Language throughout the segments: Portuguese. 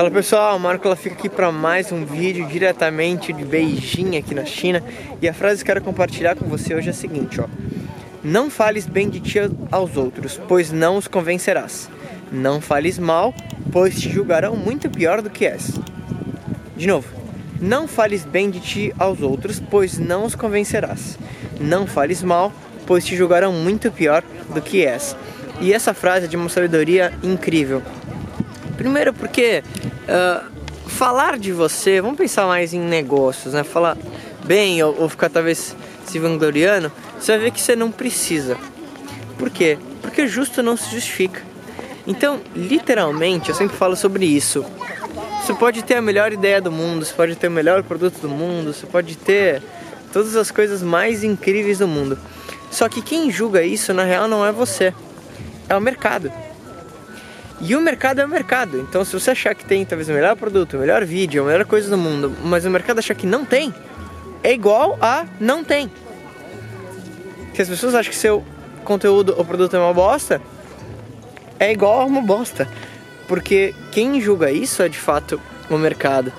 Fala pessoal, Marco ela fica aqui para mais um vídeo diretamente de Beijing aqui na China e a frase que quero compartilhar com você hoje é a seguinte, ó. Não fales bem de ti aos outros, pois não os convencerás. Não fales mal, pois te julgarão muito pior do que és. De novo, não fales bem de ti aos outros, pois não os convencerás. Não fales mal, pois te julgarão muito pior do que és. E essa frase é de uma sabedoria incrível. Primeiro porque uh, falar de você, vamos pensar mais em negócios, né? Falar bem ou, ou ficar talvez se vangloriando, você vai ver que você não precisa. Por quê? Porque justo não se justifica. Então, literalmente, eu sempre falo sobre isso. Você pode ter a melhor ideia do mundo, você pode ter o melhor produto do mundo, você pode ter todas as coisas mais incríveis do mundo. Só que quem julga isso na real não é você, é o mercado. E o mercado é o mercado. Então, se você achar que tem talvez o melhor produto, o melhor vídeo, a melhor coisa do mundo, mas o mercado achar que não tem, é igual a não tem. Se as pessoas acham que seu conteúdo ou produto é uma bosta, é igual a uma bosta. Porque quem julga isso é de fato o mercado.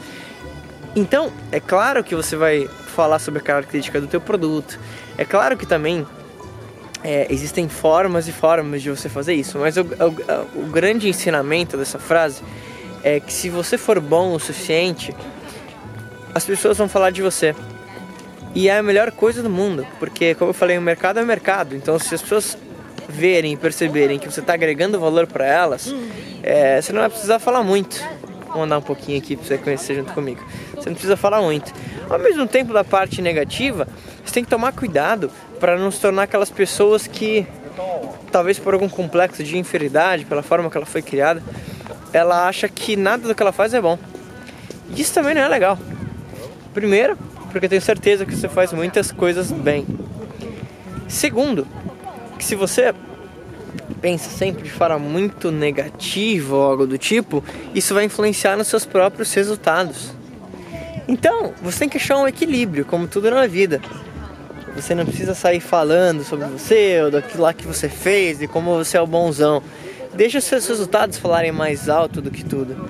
Então, é claro que você vai falar sobre a característica do teu produto. É claro que também é, existem formas e formas de você fazer isso, mas o, o, o, grande ensinamento dessa frase é que se você for bom o suficiente, as pessoas vão falar de você. E é a melhor coisa do mundo, porque, como eu falei, o mercado é mercado. Então, se as pessoas verem e perceberem que você está agregando valor para elas, é, você não vai precisar falar muito. Vou mandar um pouquinho aqui para você conhecer junto comigo. Você não precisa falar muito. Ao mesmo tempo, da parte negativa, você tem que tomar cuidado para não se tornar aquelas pessoas que, talvez por algum complexo de inferioridade, pela forma que ela foi criada, ela acha que nada do que ela faz é bom. E isso também não é legal. Primeiro, porque eu tenho certeza que você faz muitas coisas bem. Segundo, que se você pensa sempre de forma muito negativa ou algo do tipo, isso vai influenciar nos seus próprios resultados. Então, você tem que achar um equilíbrio, como tudo na vida. Você não precisa sair falando sobre você ou daquilo lá que você fez e como você é o bonzão. Deixa os seus resultados falarem mais alto do que tudo.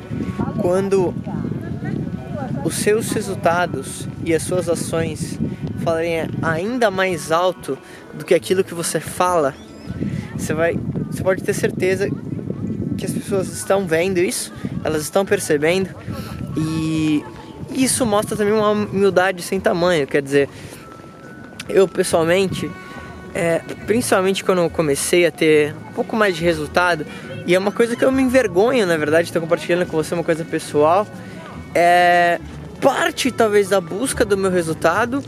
Quando os seus resultados e as suas ações falarem ainda mais alto do que aquilo que você fala, você vai, você pode ter certeza que as pessoas estão vendo isso, elas estão percebendo e isso mostra também uma humildade sem tamanho, quer dizer, eu pessoalmente, é, principalmente quando eu comecei a ter um pouco mais de resultado, e é uma coisa que eu me envergonho, na verdade, estar compartilhando com você uma coisa pessoal, é parte talvez da busca do meu resultado,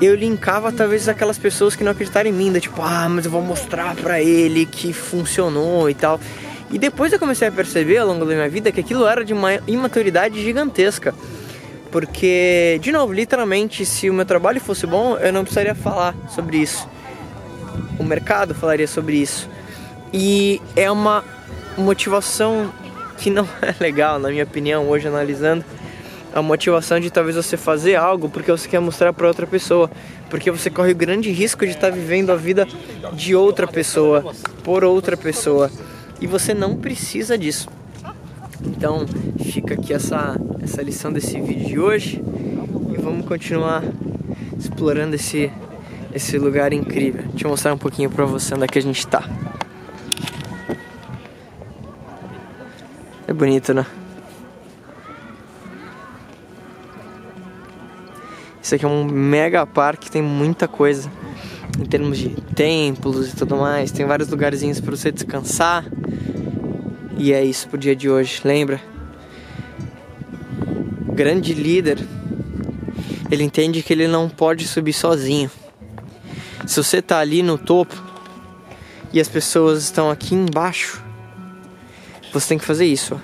eu linkava talvez aquelas pessoas que não acreditaram em mim, da, tipo, ah, mas eu vou mostrar pra ele que funcionou e tal. E depois eu comecei a perceber ao longo da minha vida que aquilo era de uma imaturidade gigantesca. Porque, de novo, literalmente, se o meu trabalho fosse bom, eu não precisaria falar sobre isso. O mercado falaria sobre isso. E é uma motivação que não é legal, na minha opinião, hoje analisando. A motivação de talvez você fazer algo porque você quer mostrar para outra pessoa, porque você corre o grande risco de estar tá vivendo a vida de outra pessoa, por outra pessoa, e você não precisa disso. Então fica aqui essa, essa lição desse vídeo de hoje e vamos continuar explorando esse, esse lugar incrível. Deixa eu mostrar um pouquinho pra você onde é que a gente tá. É bonito, né? Isso aqui é um mega parque, tem muita coisa em termos de templos e tudo mais. Tem vários lugarzinhos para você descansar. E é isso pro dia de hoje, lembra? Grande líder, ele entende que ele não pode subir sozinho. Se você tá ali no topo e as pessoas estão aqui embaixo, você tem que fazer isso.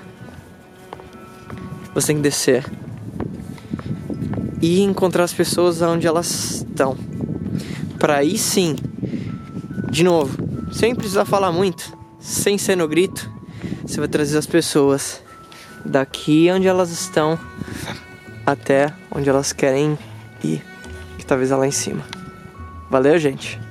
Você tem que descer e encontrar as pessoas onde elas estão. Para aí sim, de novo, sem precisar falar muito, sem ser no grito, você vai trazer as pessoas daqui onde elas estão até onde elas querem ir, que talvez é lá em cima. Valeu, gente.